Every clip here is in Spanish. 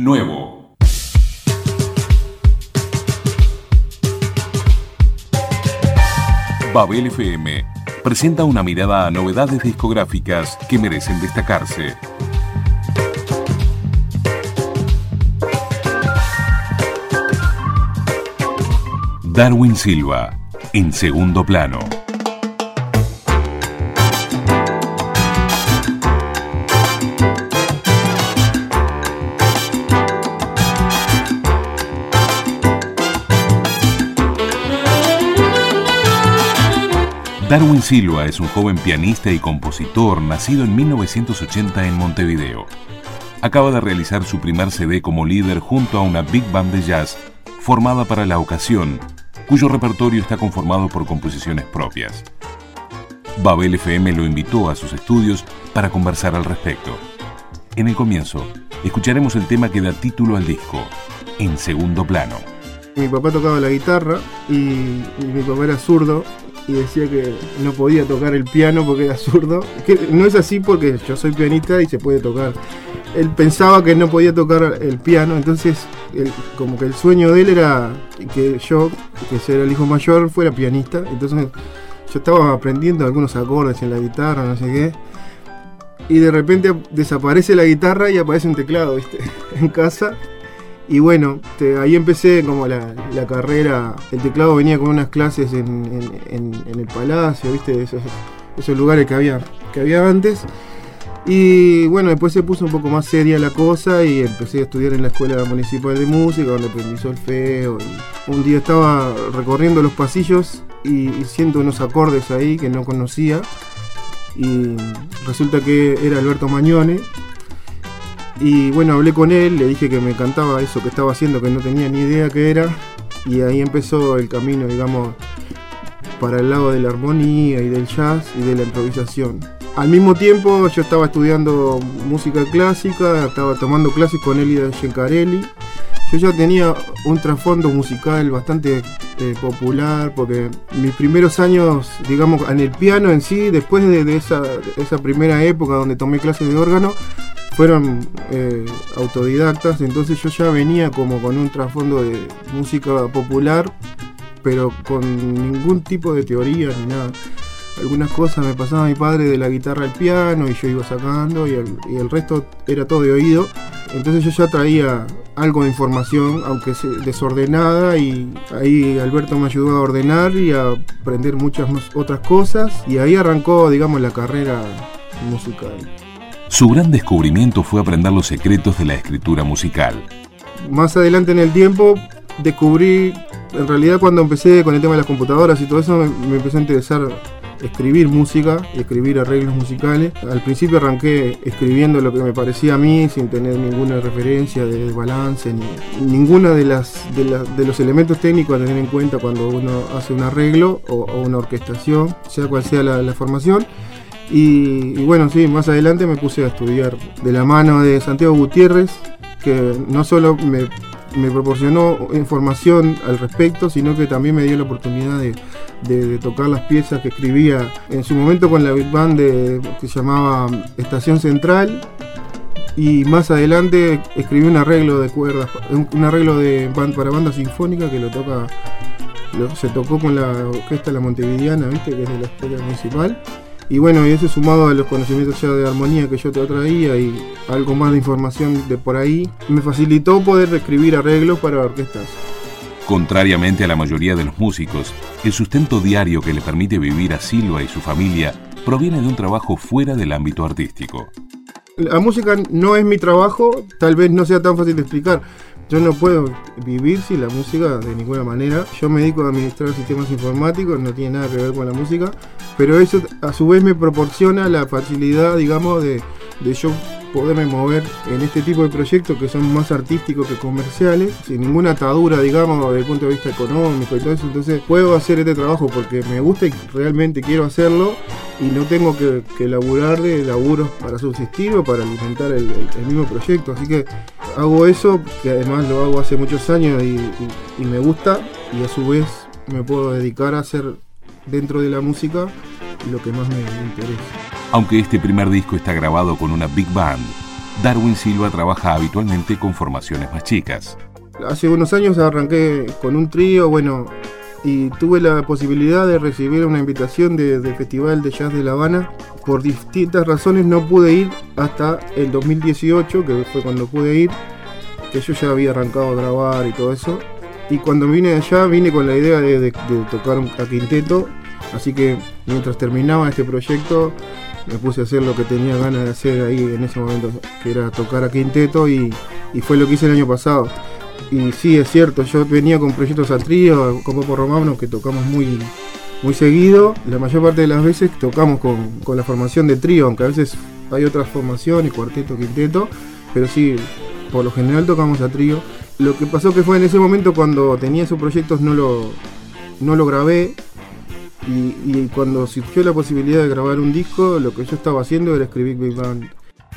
Nuevo. Babel FM presenta una mirada a novedades discográficas que merecen destacarse. Darwin Silva, en segundo plano. Darwin Silva es un joven pianista y compositor nacido en 1980 en Montevideo. Acaba de realizar su primer CD como líder junto a una big band de jazz formada para la ocasión cuyo repertorio está conformado por composiciones propias. Babel FM lo invitó a sus estudios para conversar al respecto. En el comienzo, escucharemos el tema que da título al disco, En Segundo Plano. Mi papá tocaba la guitarra y, mi papá era zurdo y decía que no podía tocar el piano porque era zurdo. Que no es así porque yo soy pianista y se puede tocar. Él pensaba que no podía tocar el piano, entonces como que el sueño de él era que yo, que era el hijo mayor, fuera pianista. Entonces yo estaba aprendiendo algunos acordes en la guitarra, no sé qué. Y de repente desaparece la guitarra y aparece un teclado, ¿viste? en casa. Y bueno, ahí empecé como la, carrera. El teclado venía con unas clases en, el palacio, ¿viste? Esos, lugares que había, que había antes. Y bueno, después se puso un poco más seria la cosa y empecé a estudiar en la Escuela Municipal de Música, donde aprendí solfeo. Y un día estaba recorriendo los pasillos y, y siento unos acordes ahí que no conocía. Y resulta que era Alberto Mañone. Y bueno, hablé con él, le dije que me encantaba eso que estaba haciendo, que no tenía ni idea qué era. Y ahí empezó el camino, digamos, para el lado de la armonía y del jazz y de la improvisación. Al mismo tiempo yo estaba estudiando música clásica, estaba tomando clases con Elida Gencarelli. Yo ya tenía un trasfondo musical bastante eh, popular porque mis primeros años, digamos, en el piano en sí, después de, esa, primera época donde tomé clases de órgano, fueron eh, autodidactas, entonces yo ya venía como con un trasfondo de música popular, pero con ningún tipo de teoría ni nada algunas cosas me pasaba mi padre de la guitarra al piano y yo iba sacando y el, resto era todo de oído. Entonces yo ya traía algo de información, aunque desordenada, y ahí Alberto me ayudó a ordenar y a aprender muchas otras cosas, y ahí arrancó, digamos, la carrera musical. Su gran descubrimiento fue aprender los secretos de la escritura musical. Más adelante en el tiempo descubrí, en realidad cuando empecé con el tema de las computadoras y todo eso, me, me empezó a interesar escribir música, escribir arreglos musicales. Al principio arranqué escribiendo lo que me parecía a mí, sin tener ninguna referencia de balance, ni ninguna de, los elementos técnicos a tener en cuenta cuando uno hace un arreglo o, una orquestación, sea cual sea la, formación. Y, bueno, sí, más adelante me puse a estudiar de la mano de Santiago Gutiérrez, que no solo me me proporcionó información al respecto, sino que también me dio la oportunidad de, tocar las piezas que escribía en su momento con la Big Band que se llamaba Estación Central. Y más adelante escribí un arreglo de cuerdas, un arreglo de para banda sinfónica que lo toca, se tocó con la orquesta La Montevideana, ¿viste? que es de la escuela municipal. Y bueno, y eso sumado a los conocimientos ya de armonía que yo te traía y algo más de información de por ahí, me facilitó poder escribir arreglos para orquestas. Contrariamente a la mayoría de los músicos, el sustento diario que le permite vivir a Silva y su familia proviene de un trabajo fuera del ámbito artístico. La música no es mi trabajo, tal vez no sea tan fácil de explicar. Yo no puedo vivir sin la música de ninguna manera. Yo me dedico a administrar sistemas informáticos, no tiene nada que ver con la música, pero eso a su vez me proporciona la facilidad, digamos, de, de yo poderme mover en este tipo de proyectos que son más artísticos que comerciales, sin ninguna atadura, digamos, desde el punto de vista económico y todo eso. Entonces puedo hacer este trabajo porque me gusta y realmente quiero hacerlo y no tengo que, que laburar de laburos para subsistir o para alimentar el, mismo proyecto. Así que hago eso, que además lo hago hace muchos años y, y me gusta y a su vez me puedo dedicar a hacer dentro de la música lo que más me interesa. Aunque este primer disco está grabado con una big band, Darwin Silva trabaja habitualmente con formaciones más chicas. Hace unos años arranqué con un trío, bueno, y tuve la posibilidad de recibir una invitación del Festival de Jazz de La Habana. Por distintas razones no pude ir hasta el 2018, que fue cuando pude ir, que yo ya había arrancado a grabar y todo eso. Y cuando vine allá vine con la idea de, tocar a quinteto, así que mientras terminaba este proyecto me puse a hacer lo que tenía ganas de hacer ahí en ese momento, que era tocar a quinteto y, y fue lo que hice el año pasado. Y sí, es cierto, yo venía con proyectos a trío, con Popo Romano, que tocamos muy, muy seguido. La mayor parte de las veces tocamos con, la formación de trío, aunque a veces hay otras formaciones, cuarteto, quinteto, pero sí, por lo general tocamos a trío. Lo que pasó que fue en ese momento cuando tenía esos proyectos no lo, no lo grabé y, y, cuando surgió la posibilidad de grabar un disco, lo que yo estaba haciendo era escribir Big Band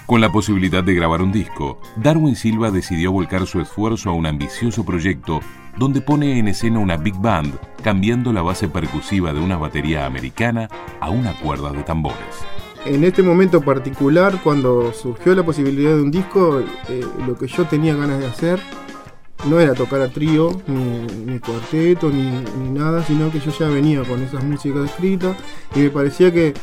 con la posibilidad de grabar un disco, Darwin Silva decidió volcar su esfuerzo a un ambicioso proyecto donde pone en escena una big band, cambiando la base percusiva de una batería americana a una cuerda de tambores. En este momento particular, cuando surgió la posibilidad de un disco, eh, lo que yo tenía ganas de hacer no era tocar a trío, ni, cuarteto, ni, nada, sino que yo ya venía con esas músicas escritas y me parecía que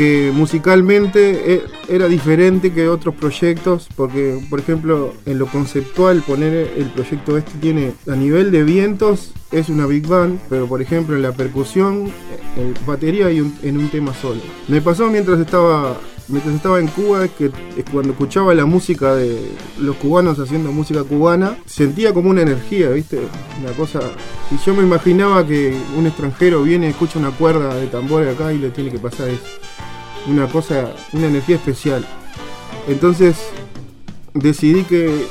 que musicalmente e, era diferente que otros proyectos, porque por ejemplo en lo conceptual poner el proyecto este tiene a nivel de vientos es una big band, pero por ejemplo en la percusión, en batería y en un tema solo. Me pasó mientras estaba mientras estaba en Cuba que cuando escuchaba la música de los cubanos haciendo música cubana, sentía como una energía, ¿viste? Una cosa. Y yo me imaginaba que un extranjero viene, escucha una cuerda de tambores acá y le tiene que pasar eso una cosa, una energía especial. Entonces decidí que,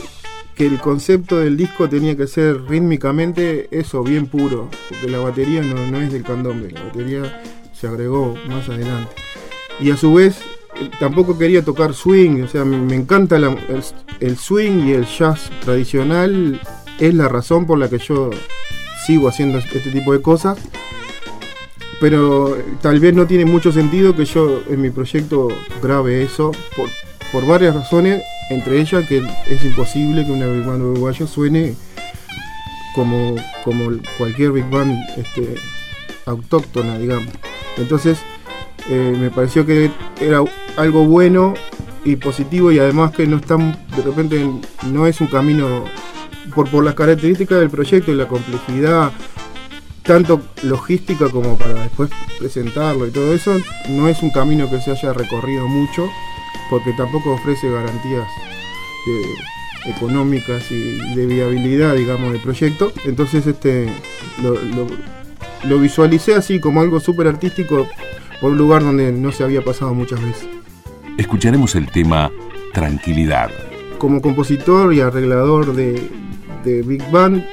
el concepto del disco tenía que ser rítmicamente eso, bien puro, porque la batería no, no es del candombe, la batería se agregó más adelante. Y a su vez tampoco quería tocar swing, o sea, me, encanta el, el, swing y el jazz tradicional, es la razón por la que yo sigo haciendo este tipo de cosas pero tal vez no tiene mucho sentido que yo en mi proyecto grabe eso por, por varias razones, entre ellas que es imposible que una Big Band uruguaya suene como, como cualquier Big Band este, autóctona, digamos. Entonces eh, me pareció que era algo bueno y positivo y además que no están, de repente no es un camino por, por las características del proyecto y la complejidad tanto logística como para después presentarlo y todo eso, no es un camino que se haya recorrido mucho, porque tampoco ofrece garantías eh, económicas y de viabilidad, digamos, del proyecto. Entonces, este, lo, visualicé así como algo súper artístico por un lugar donde no se había pasado muchas veces. Escucharemos el tema Tranquilidad. Como compositor y arreglador de, de Big Band,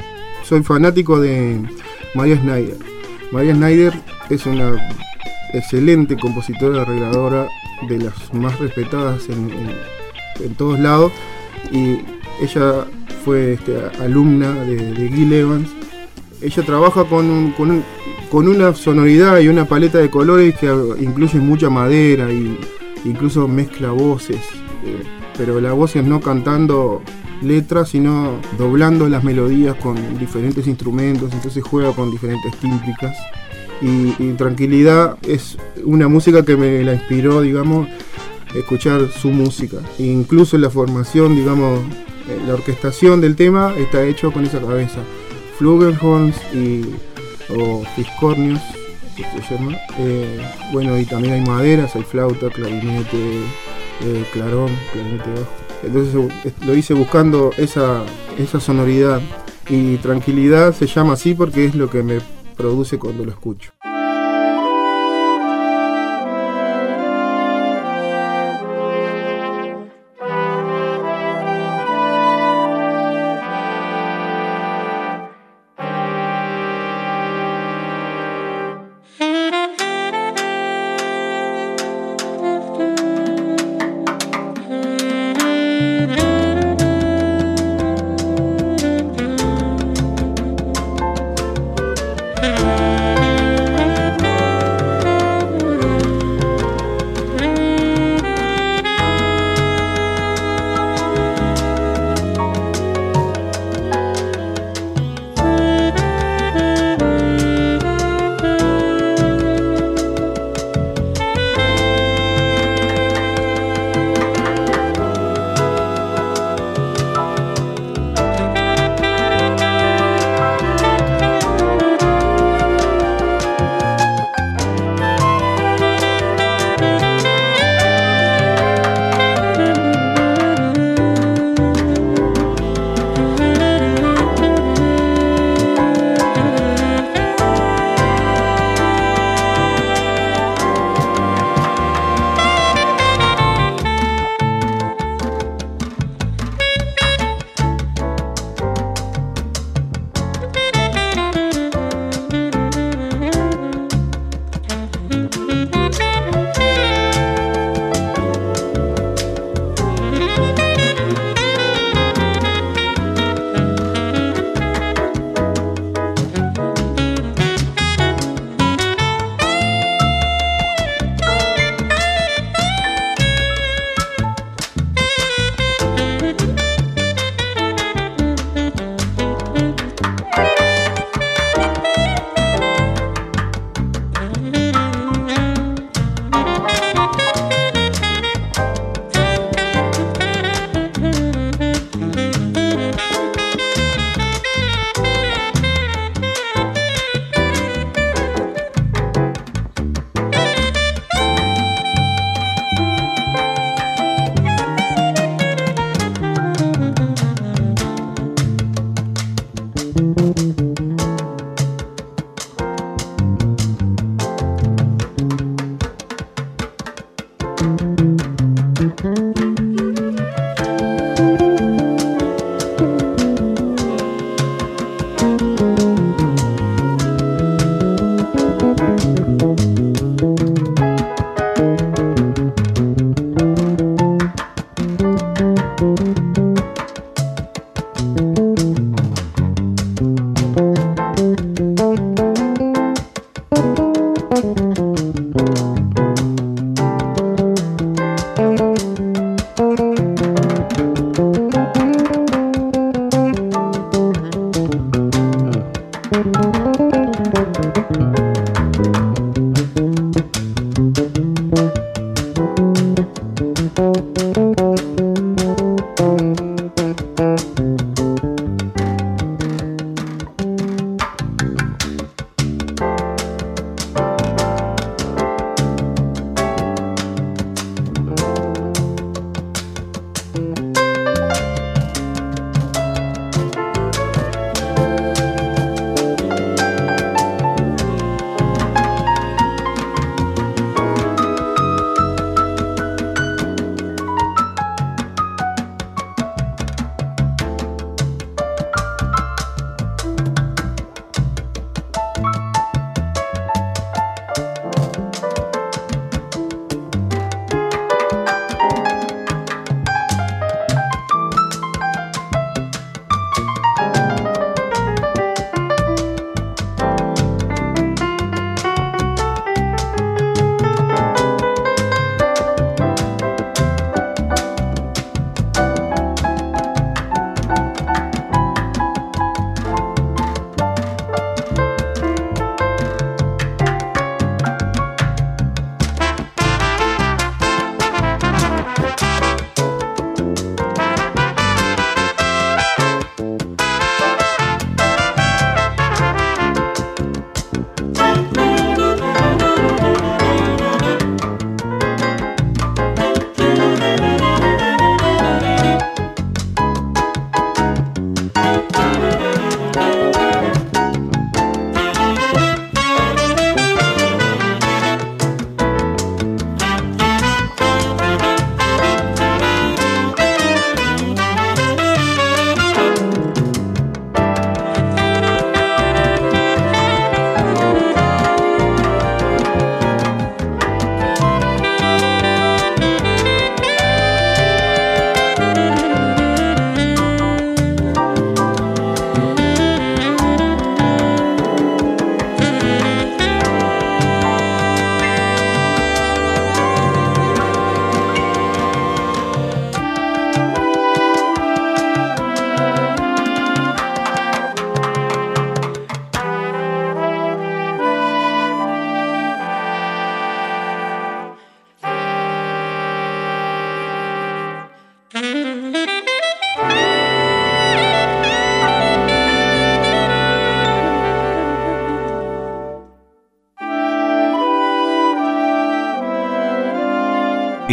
soy fanático de María Schneider. María Schneider es una excelente compositora y arregladora de las más respetadas en, todos lados y ella fue este, alumna de, Gil Evans. Ella trabaja con, con, una sonoridad y una paleta de colores que incluye mucha madera e incluso mezcla voces, eh, pero las voces no cantando letras, sino doblando las melodías con diferentes instrumentos, entonces juega con diferentes tímpicas. Y, Tranquilidad es una música que me la inspiró, digamos, escuchar su música. E incluso la formación, digamos, eh, la orquestación del tema está hecho con esa cabeza. Flugelhorns y o fiscornios, Eh, bueno, y también hay maderas, hay flauta, clarinete, eh, clarón, clarinete bajo. Entonces lo hice buscando esa, esa sonoridad y tranquilidad se llama así porque es lo que me produce cuando lo escucho.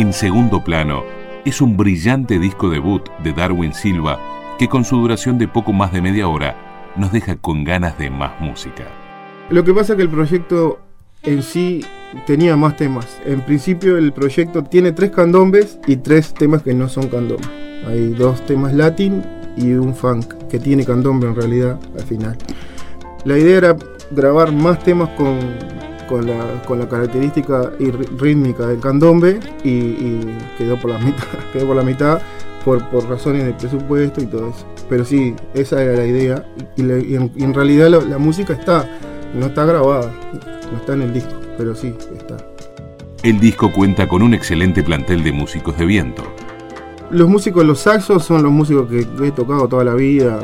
En segundo plano, es un brillante disco debut de Darwin Silva que con su duración de poco más de media hora nos deja con ganas de más música. Lo que pasa es que el proyecto en sí tenía más temas. En principio el proyecto tiene tres candombes y tres temas que no son candombes. Hay dos temas latín y un funk que tiene candombe en realidad al final. La idea era grabar más temas con, con, la, característica y rítmica del candombe y, quedó por la mitad, quedó por la mitad por, razones de presupuesto y todo eso. Pero sí, esa era la idea y, en, realidad la música está, no está grabada, no está en el disco, pero sí está. El disco cuenta con un excelente plantel de músicos de viento. Los músicos, los saxos son los músicos que he tocado toda la vida.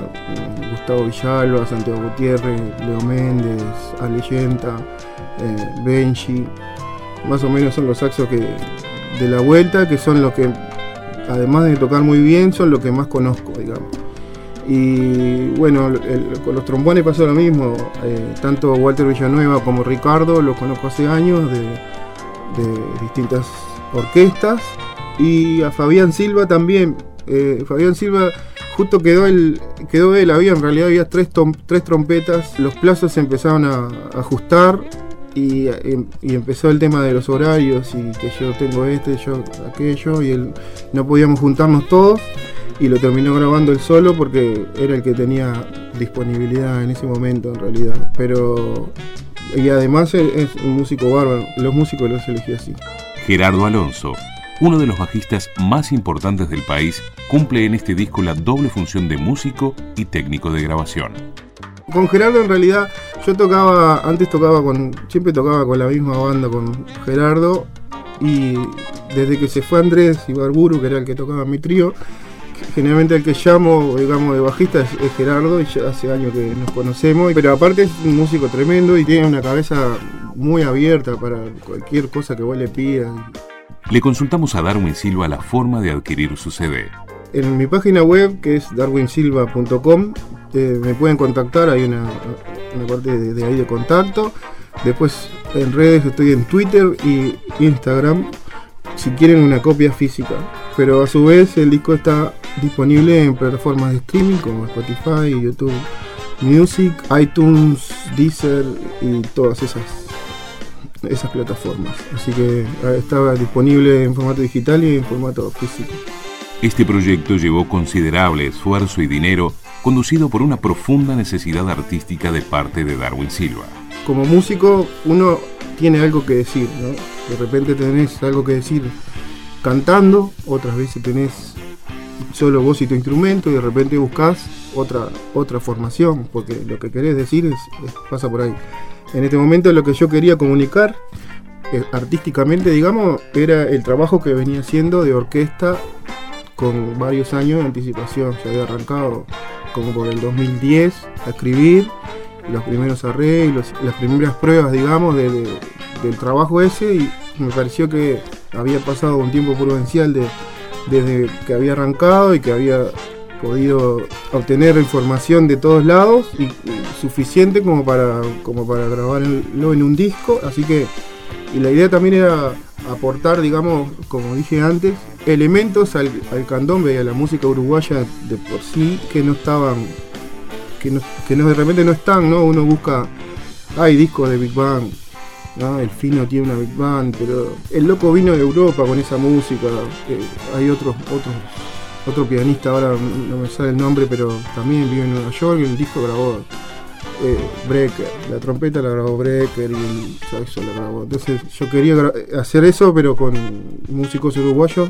Gustavo Villalba, Santiago Gutiérrez, Leo Méndez, Ale Yenta, eh, Benji. Más o menos son los saxos que de la vuelta, que son los que, además de tocar muy bien, son los que más conozco, digamos. Y bueno, con los trombones pasó lo mismo. Eh, tanto Walter Villanueva como Ricardo los conozco hace años de, distintas orquestas. Y a Fabián Silva también. Eh, Fabián Silva justo quedó el quedó él, había en realidad había tres, tres trompetas, los plazos se empezaron a, ajustar y, empezó el tema de los horarios y que yo tengo este, yo aquello y él, no podíamos juntarnos todos y lo terminó grabando él solo porque era el que tenía disponibilidad en ese momento en realidad. Pero y además es, un músico bárbaro, los músicos los elegí así. Gerardo Alonso, uno de los bajistas más importantes del país, cumple en este disco la doble función de músico y técnico de grabación. Con Gerardo en realidad yo tocaba, antes tocaba con, siempre tocaba con la misma banda con Gerardo y desde que se fue Andrés Ibarburu, que era el que tocaba mi trío, generalmente el que llamo, digamos, de bajista es, Gerardo, y ya hace años que nos conocemos, pero aparte es un músico tremendo y tiene una cabeza muy abierta para cualquier cosa que vos le pidas. Le consultamos a Darwin Silva la forma de adquirir su CD. En mi página web, que es darwinsilva.com, eh, me pueden contactar, hay una, parte de, ahí de contacto. Después en redes estoy en Twitter y Instagram si quieren una copia física. Pero a su vez el disco está disponible en plataformas de streaming como Spotify, YouTube Music, iTunes, Deezer y todas esas esas plataformas. Así que ah, estaba disponible en formato digital y en formato físico. Este proyecto llevó considerable esfuerzo y dinero, conducido por una profunda necesidad artística de parte de Darwin Silva. Como músico, uno tiene algo que decir, ¿no? De repente tenés algo que decir cantando, otras veces tenés solo voz y tu instrumento y de repente buscas otra, otra formación, porque lo que querés decir es, pasa por ahí. En este momento lo que yo quería comunicar eh, artísticamente, digamos, era el trabajo que venía haciendo de orquesta con varios años de anticipación. Se había arrancado como por el 2010 a escribir los primeros arreglos, las primeras pruebas, digamos, del trabajo ese y me pareció que había pasado un tiempo prudencial de, desde que había arrancado y que había podido obtener información de todos lados y, suficiente como para, como para grabarlo en un disco, así que y la idea también era aportar, digamos, como dije antes, elementos al, al candombe y a la música uruguaya de por sí que no estaban que, no, que no, de repente no están, ¿no? Uno busca, hay discos de Big Bang, el Fino tiene una Big Bang, pero el loco vino de Europa con esa música, eh, hay otros, otros, otro pianista, ahora no me sale el nombre, pero también vive en Nueva York y el disco grabó eh, Brecker, la trompeta la grabó Brecker y el saxo la grabó. Entonces yo quería hacer eso, pero con músicos uruguayos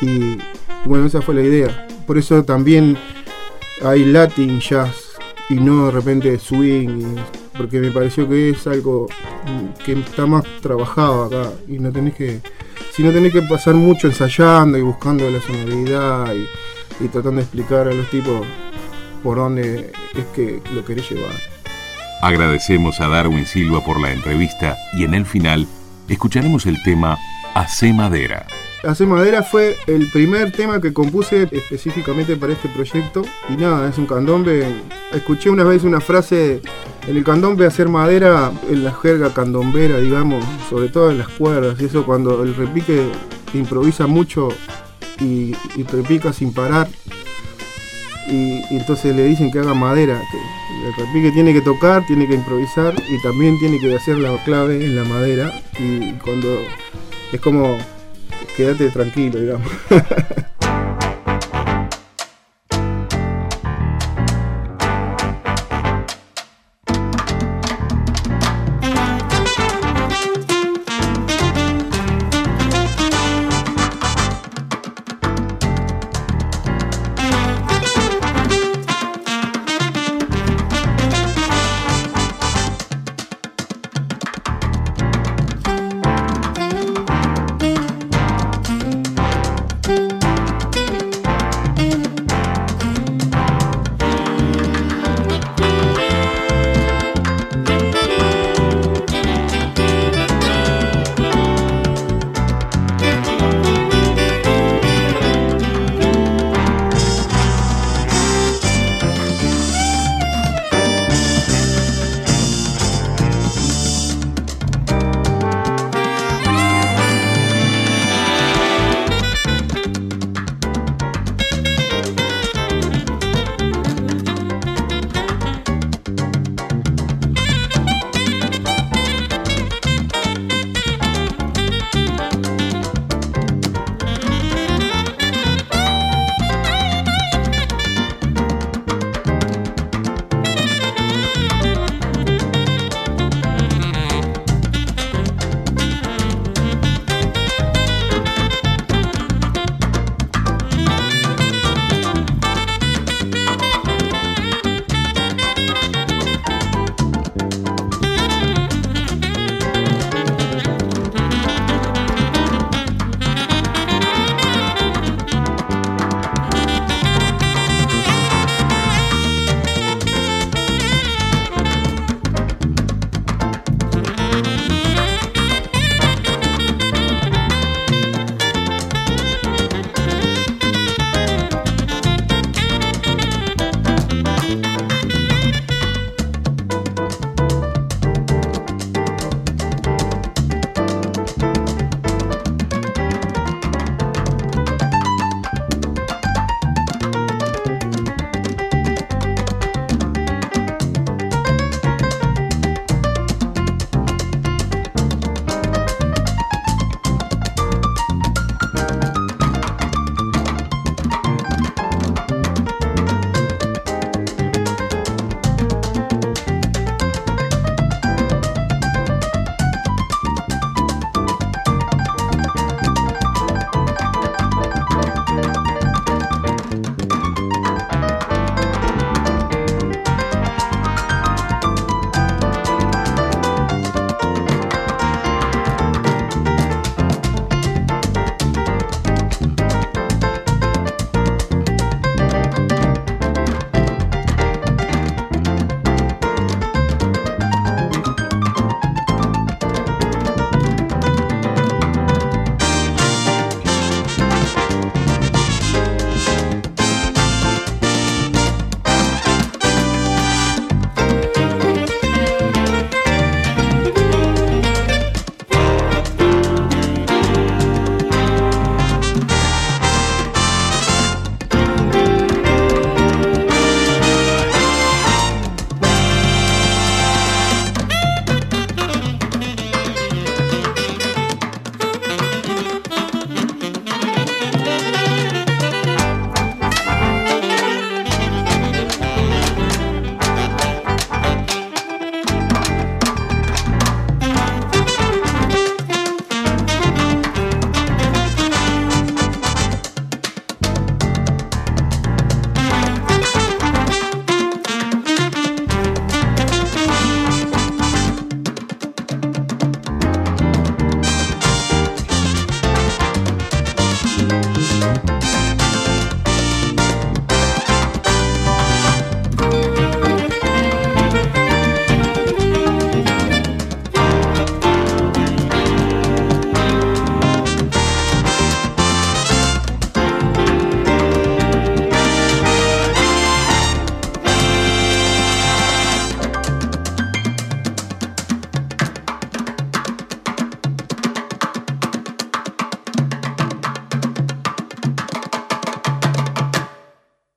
y bueno, esa fue la idea. Por eso también hay Latin Jazz y no de repente swing, porque me pareció que es algo que está más trabajado acá y no tenés que, si no tenés que pasar mucho ensayando y buscando la sonoridad y, y tratando de explicar a los tipos por dónde es que lo querés llevar. Agradecemos a Darwin Silva por la entrevista y en el final escucharemos el tema Hace Madera. Hacer Madera fue el primer tema que compuse específicamente para este proyecto. Y nada, es un candombe. Escuché una vez una frase en el candombe hacer madera, en la jerga candombera, digamos, sobre todo en las cuerdas. Y eso cuando el repique que improvisa mucho y, y repica sin parar. Y, y entonces le dicen que haga madera, que el repique tiene que tocar, tiene que improvisar y también tiene que hacer la clave en la madera. Y cuando es como quédate tranquilo, digamos.